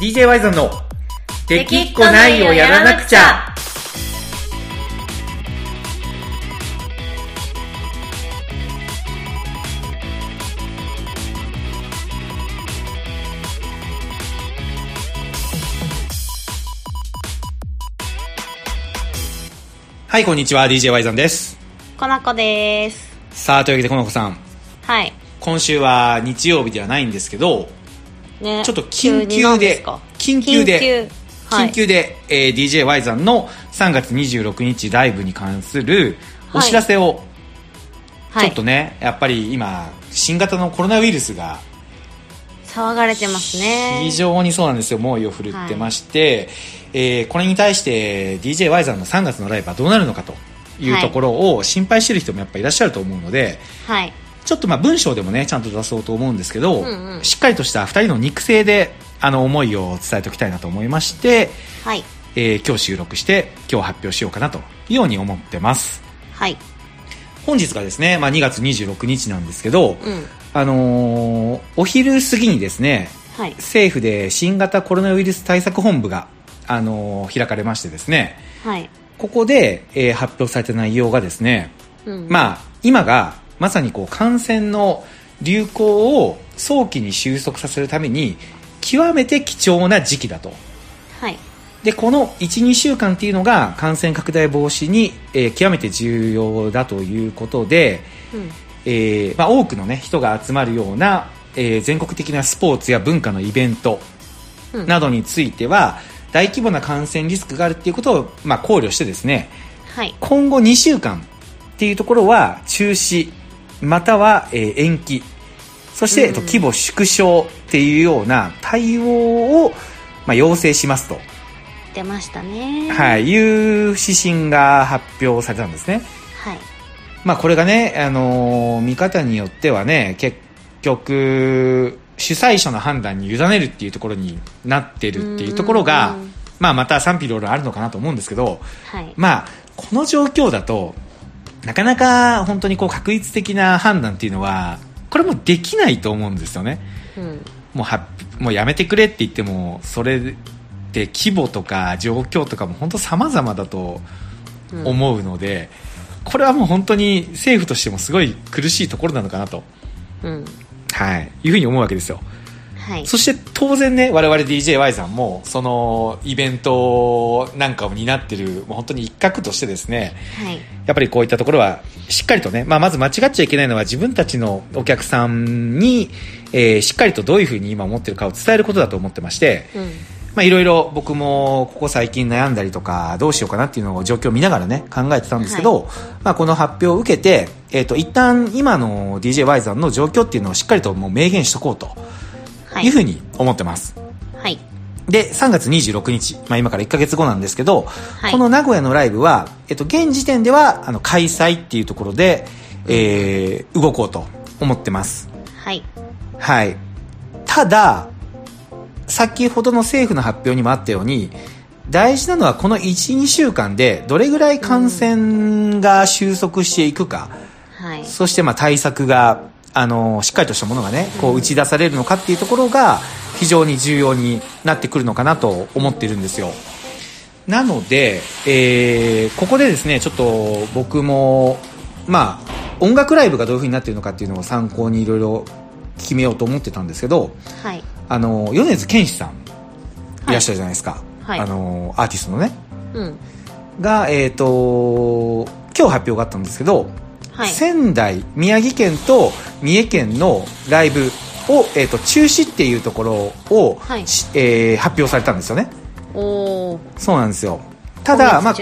DJ ワイゾンの「できっこないをやらなくちゃ」はいこんにちは。DJ ワイゾンです。こなこです。さあというわけでこの子さん。はい。今週は日曜日ではないんですけどね。ちょっと緊急で緊急で緊急。はい。えー DJ ワイザンの3月26日ライブに関するお知らせを、はい。ちょっとねやっぱり今新型のコロナウイルスが騒がれてますね。非常にそうなんですよ。猛威を振るってまして、えーこれに対して DJ ワイザンの3月のライブはどうなるのかというところを心配してる人もやっぱいらっしゃると思うので、はいちょっとまあ文章でもねちゃんと出そうと思うんですけど、うんうん。しっかりとした2人の肉声であの思いを伝えておきたいなと思いまして、はい。えー今日収録して今日発表しようかなというように思ってます。はい。本日がですね、まあ、2月26日なんですけど、うん。あのーお昼過ぎにですねはい。政府で新型コロナウイルス対策本部が、あのー開かれましてですねはい。ここで、えー発表された内容がですね、うん。まあ、今がまさにこう感染の流行を早期に収束させるために極めて貴重な時期だと。はい。でこの12週間っていうのが感染拡大防止に、えー極めて重要だということで、うん。えーまあ、多くの、ね、人が集まるような、えー全国的なスポーツや文化のイベントうん。などについては大規模な感染リスクがあるっていうことを、まあ、考慮してですねはい。今後2週間っていうところは中止または、えー延期。そして、えっとうん規模縮小っていうような対応を、まあ、要請しますと、出ましたね。はい、いう指針が発表されたんですね。はい。まあ、これがね、あのー見方によってはね結局主催者の判断に委ねるっていうところになってるっていうところがうん。まあ、また賛否両論あるのかなと思うんですけど、はい。まあ、この状況だとなかなか本当にこう確率的な判断っていうのはこれもできないと思うんですよね。うん。もうはもうやめてくれって言ってもそれって規模とか状況とかも本当様々だとうん。思うので、これはもう本当に政府としてもすごい苦しいところなのかなと、うん。はい、いうふうに思うわけですよ。はい。そして当然ね、我々 DJY さんも、そのイベントなんかを担ってる、もう本当に一角としてですね、はい。やっぱりこういったところはしっかりとね、まあ、まず間違っちゃいけないのは自分たちのお客さんに、えーしっかりとどういうふうに今思ってるかを伝えることだと思ってまして、うん。まあ、いろいろ僕もここ最近悩んだりとかどうしようかなっていうのを状況を見ながらね考えてたんですけど、まあ、この発表を受けて、えっ、と、一旦今の DJY さんの状況っていうのをしっかりともう明言しとこうと。はい。いうふうに思ってます。はい。で、3月26日、まあ今から1ヶ月後なんですけど、はい。この名古屋のライブは、えっと、現時点では、あの、開催っていうところで、えー、動こうと思ってます。はい。はい。ただ、先ほどの政府の発表にもあったように、大事なのはこの1、2週間でどれぐらい感染が収束していくか、はい。そしてまあ対策が、あの、しっかりとしたものがね、こう打ち出されるのかっていうところが非常に重要になってくるのかなと思ってるんですよ。なので、えーここでですね、ちょっと僕も、まあ、音楽ライブがどういう風になってるのかっていうのを参考にいろいろ決めようと思ってたんですけど、はいあの、米津玄師さんいらっしゃるじゃないですか。はいあの、アーティストのね。うんが、えっ、と、今日発表があったんですけど、はい。仙台、宮城県と三重県のライブを、えー、と中止っていうところを、はい。しえー発表されたんですよね。おおそうなんですよ。ただ、まあ、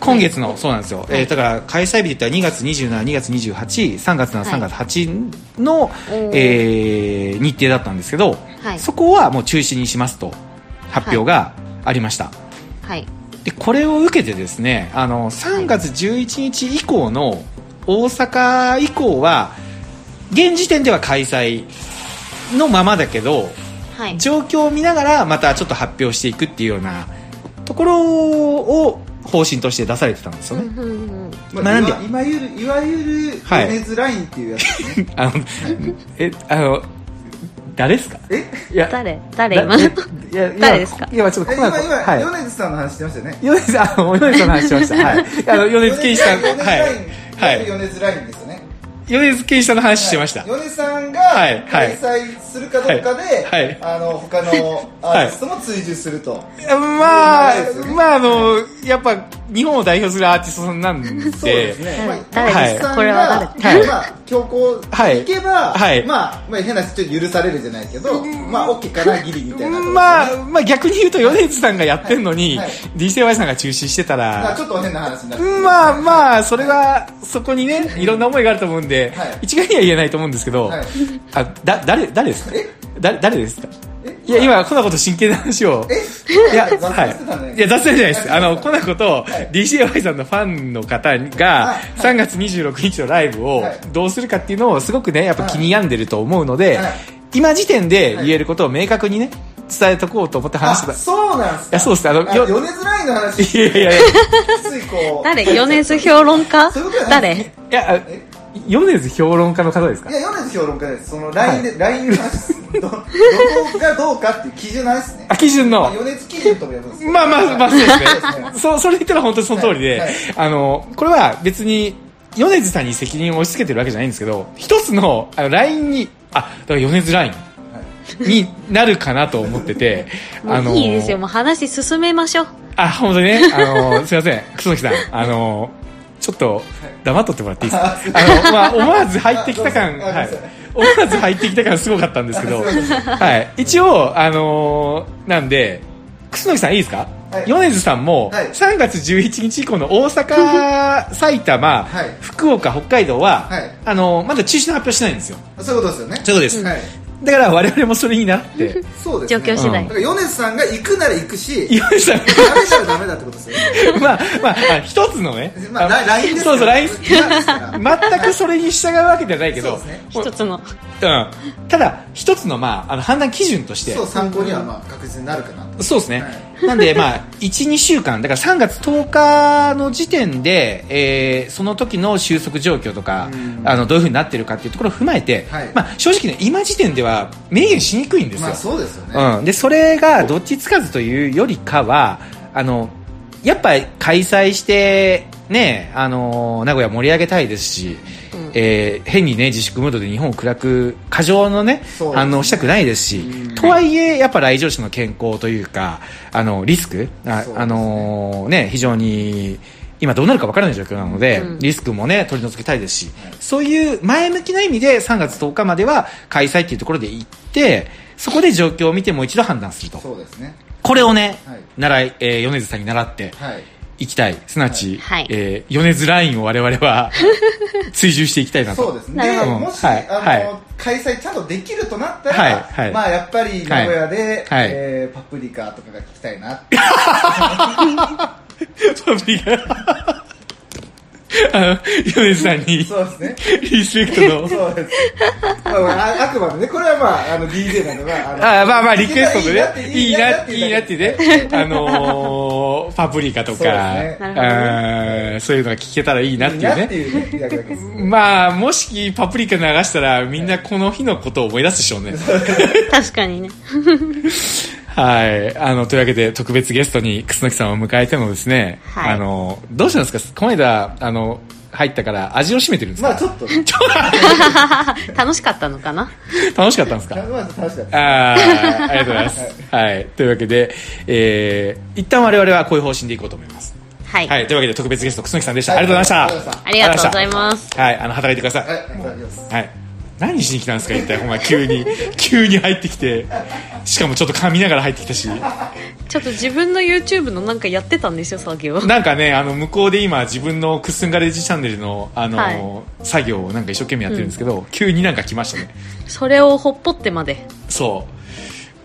今月の、そうなんですよ。はいえーだから、開催日で言ったら2月27、2月28、3月7、はい。3月8の、えー日程だったんですけど、はい。そこはもう中止にしますと発表がありました。はい。でこれを受けてですねあの3月11日以降の大阪以降は現時点では開催のままだけどはい。状況を見ながらまたちょっと発表していくっていうようなところを方針として出されてたんですよね、まあまあなんでいわいわゆるいわゆるはい。米津ラインっていうやつね、あのえあの誰ですか？え？いや誰？誰？今いいや誰ですか？いやちょっとえ今今、米津さんの話してましたよね。米津あの米津さんの話しました。はい。あの米津玄師さんはいはい。米津ラインですよね米津玄師さんの話してました、米津さんがはい。はい。開催するかどうかで、はい。はい。あの他のアーティストも追従すると、まあそういう流れですよね。まああのやっぱ日本を代表するアーティストさんなんで。そうですね、まあ誰ですか？米津さんがこれは誰？まあ強行はいいけば、はい。まあ、まあ変な話ちょっと許されるじゃないけど、まあ OK かなギリみたいなまあ、まあ逆に言うと米津さんがやってんのに、はい。DJY さんが中止してたまあらちょっと変な話になってまあまあそれはそこにねいろんな思いがあると思うんで、はい。一概には言えないと思うんですけど、はい。あだ誰誰ですか？え？誰誰ですか？え？いや今こんなこと真剣な話を。え？いや、雑はい。いや、雑談じゃないです。あの、はい。こんなことを、DJY さんのファンの方がは、い。3月26日のライブをはい。どうするかっていうのを、すごくね、やっぱ気に病んでると思うのではい、今時点で言えることを明確にね、伝えとこうと思って話してあた。そうなんすか？いやそうです。あのあよ米津ラインの話。いやいやいや、い ついこう。誰？米津評論家？そういや、米津評論家の方ですか？いや米津評論家です。その LINE で、LINE の話ですどどこがどうかっていう基準の話ですね。あ、基準の。米津基準とも呼ぶんですまあまあまあそうですね。そ。それ言ったら本当にその通りで、はい。はい。あの、これは別に、米津さんに責任を押し付けてるわけじゃないんですけど、一つの、あの、LINE に、あ、だから米津 LINE になるかなと思ってて、あの、もういいですよ。もう話進めましょう。あ、本当にね、あの、すいません、楠木さん、あの、ちょっと、黙っとってもらっていいですか？あの、まあ、思わず入ってきた感、はい。思わず入ってきた感すごかったんですけど、はい。一応、あのーなんで、楠木さんいいですか、はい。米津さんも、はい。3月11日以降の大阪、埼玉、はい。福岡、北海道は、はい。あのーまだ中止の発表してないんですよ。そういうことですよね。そういうことです。はいだから我々もそれになって、そうですね。状況次第だから米津さんが行くなら行くし米津さん。ダメならダメだってことですよね。まあ、まあ、あ一つのね、まあラ LINE ですそうそう、LINE 全くそれに従うわけじゃないけど、そうですね。一つの。うん、ただ一つの,、まあ、あの判断基準としてそう参考にはまあ確実になるかなと。そうですね、はなんで、まあ、12週間だから3月10日の時点で、えーその時の収束状況とかうん。あのどういうふうになってるかっていうところを踏まえて、はい。まあ、正直ね今時点では明言しにくいんですよ、まあそうですよね。うん、でそれがどっちつかずというよりかはあのやっぱり開催して、ね、あの名古屋盛り上げたいですし、うん。えー変に、ね、自粛ムードで日本を暗く過剰の、ね反応したくないですし、とはいえやっぱ来場者の健康というかあのリスクあ、ね。あのね、非常に今どうなるか分からない状況なので、うん。リスクも、ね、取り除きたいですし、そういう前向きな意味で3月10日までは開催というところで行ってそこで状況を見てもう一度判断すると。そうですね。これをね、はい。習い、えー米津さんに習ってはいいきたい。すなわち、はい。えー米津ラインを我々は 追従していきたいなと。そうですね。もし、はい。あのはい。開催ちゃんとできるとなったら、はい。はい。まあやっぱり名古屋で、はい。えーパプリカとかが聞きたいなって。パブリがあの米津さんにそうですね。リスペクトの。そうです。まあ、まあ、あくまでね、これはまあ、あの、DJ なのが、あのあまあまあリクエストでね。いいなっていいなってね。あのー、パプリカとかそういうのが聞けたらいいなっていうね。まあもしパプリカ流したらみんなこの日のことを思い出すでしょうね。確かにね はい。あの、というわけで、特別ゲストに、楠木さんを迎えてのですね、はいあの、どうしたんですか？この間、あの、入ったから味を占めてるんですか、まあ、ちょっとね、楽しかったのかな？楽しかったんですか？まあ、楽しかった。ああ、ありがとうございます。はい。というわけで、えー、一旦我々はこういう方針でいこうと思います。はい、はい。というわけで、特別ゲスト、楠木さんでした。はいありがとうございました。あありがとうございますはい。あの、働いてください。はい。はい。何しに来たんですか一体、お前、急に、急に入ってきて、しかもちょっと噛みながら入ってきたし。ちょっと自分の YouTube のなんかやってたんですよ作業なんかね、あの、向こうで今、自分のクッスンガレージチャンネルの、あの、はい作業をなんか一生懸命やってるんですけど、急になんか来ましたね。それをほっぽってまでそ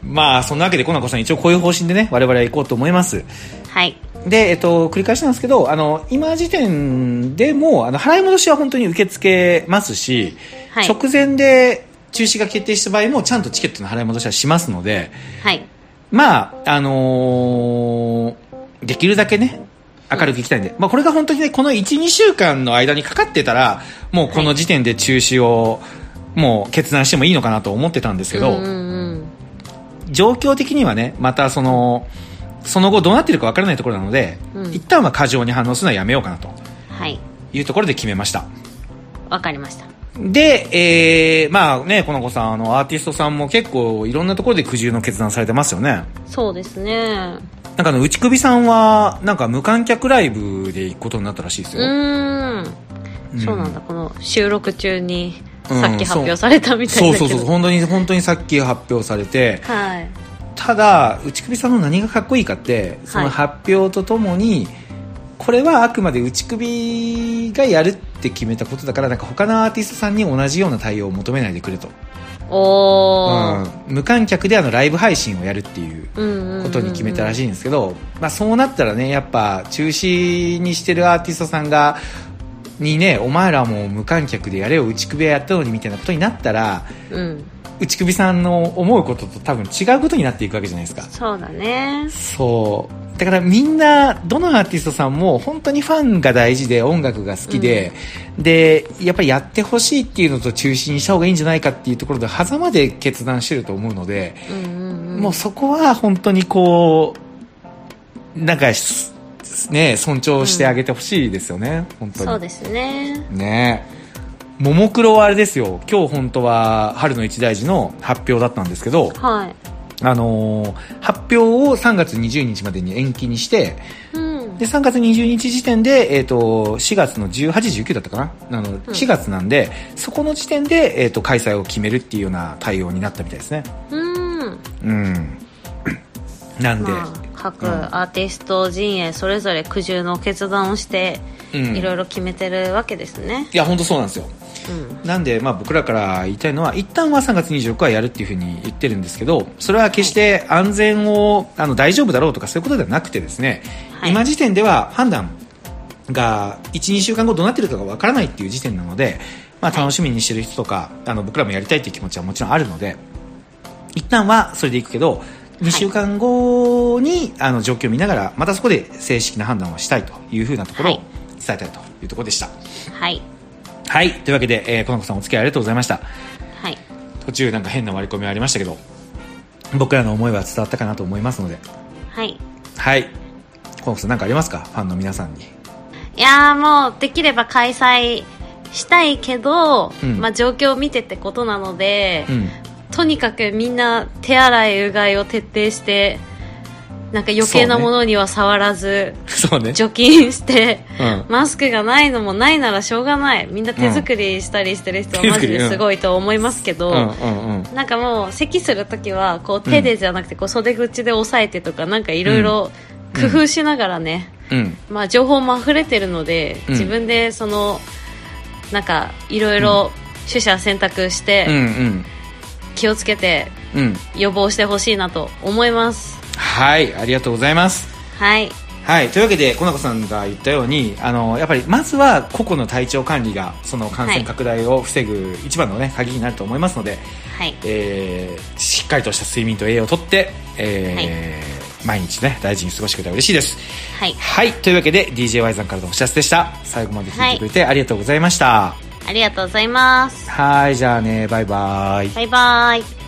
う。まあ、そんなわけで、コナコさん一応こういう方針でね、我々は行こうと思います。はいで、えっと、繰り返しなんですけど、あの、今時点でも、あの、払い戻しは本当に受け付けますし、はい。直前で中止が決定した場合も、ちゃんとチケットの払い戻しはしますので、はい。まあ、あのーできるだけね、明るくいきたいんで、まあ、これが本当にね、この1、2週間の間にかかってたら、もうこの時点で中止を、もう決断してもいいのかなと思ってたんですけど、うんうん。状況的にはねまたそのその後どうなってるかわからないところなので、うん。一旦は過剰に反応するのはやめようかなと。はい。いうところで決めました。わかりました。で、えー、まあね、この子さん、あの、アーティストさんも結構いろんなところで苦渋の決断されてますよね。そうですね。なんかあの、内首さんは、なんか無観客ライブで行くことになったらしいですうよ。うん。そうなんだ。この収録中にうんさっき発表されたみたいそうそうそう、だけど本当に、本当にさっき発表されて、はいただ、内首さんの何がかっこいいかって、その発表とともに、これはあくまで内首がやるって決めたことだから、なんか他のアーティストさんに同じような対応を求めないでくれと。おー。うん、無観客であのライブ配信をやるっていううんことに決めたらしいんですけど、まあ、そうなったらねやっぱ中止にしてるアーティストさんがにねお前らも無観客でやれよ内首やったのにみたいなことになったらうん内首さんの思うことと多分違うことになっていくわけじゃないですか。そうだね。そう。だからみんなどのアーティストさんも本当にファンが大事で音楽が好きで、でやっぱりやってほしいっていうのと中止にした方がいいんじゃないかっていうところで狭間で決断してると思うので、うんうんうん。もうそこは本当にこうなんかしね尊重してあげてほしいですよね、本当に。そうですね。ねももクロはあれですよ。今日本当は春の一大事の発表だったんですけどはい。あのー発表を3月20日までに延期にしてうん。で3月20日時点で、えー、と4月の18、19だったかな？あの4月なんで、そこの時点で、えー、と開催を決めるっていうような対応になったみたいですね。うん。うん。なんで、まあ各アーティスト陣営それぞれ苦渋の決断をしてうん。いろいろ決めてるわけですね。いや本当そうなんですようん。なんで、まあ、僕らから言いたいのは一旦は3月24日はやるっていうふうに言ってるんですけどそれは決して安全をあの大丈夫だろうとかそういうことではなくてですね、はい。今時点では判断が12週間後どうなってるかがわからないっていう時点なので、まあ、楽しみにしてる人とかあの僕らもやりたいっていう気持ちはもちろんあるので一旦はそれでいくけど2週間後に、あの状況を見ながらまたそこで正式な判断をしたいというふうなところをはい。伝えたいというところでした。はいはい。というわけで、えー、この子さんお付き合いありがとうございました。はい途中なんか変な割り込みありましたけど、僕らの思いは伝わったかなと思いますので、はいはい。この子さん何かありますか？ファンの皆さんに。いやーもうできれば開催したいけど、うんまあ状況を見てってことなので、うん。とにかくみんな手洗いうがいを徹底してなんか余計なものには触らず、そうね。除菌して、うんマスクがないのもないならしょうがないみんな手作りしたりしてる人はマジですごいと思いますけど、う。なんかもう咳するときはこう手でじゃなくてこう袖口で押さえてとかなんかいろいろ工夫しながらね、うん。まあ、情報も溢れてるので、うん自分でそのなんかいろいろ取捨選択しうんて気をつけて。予防してほしいなと思いますはい。ありがとうございます。はいはい。というわけで、こなこさんが言ったように、あの、やっぱり、まずは個々の体調管理が、その感染拡大を防ぐ一番のね、鍵になると思いますので、はいえーしっかりとした睡眠と栄養をとって、えー毎日ね、大事に過ごしてくれたら嬉しいです。はいはい。というわけで、DJY さんからのお知らせでした。最後まで聞いてくれてありがとうございました。ありがとうございますはい。じゃあね、バイバイ。バイバイ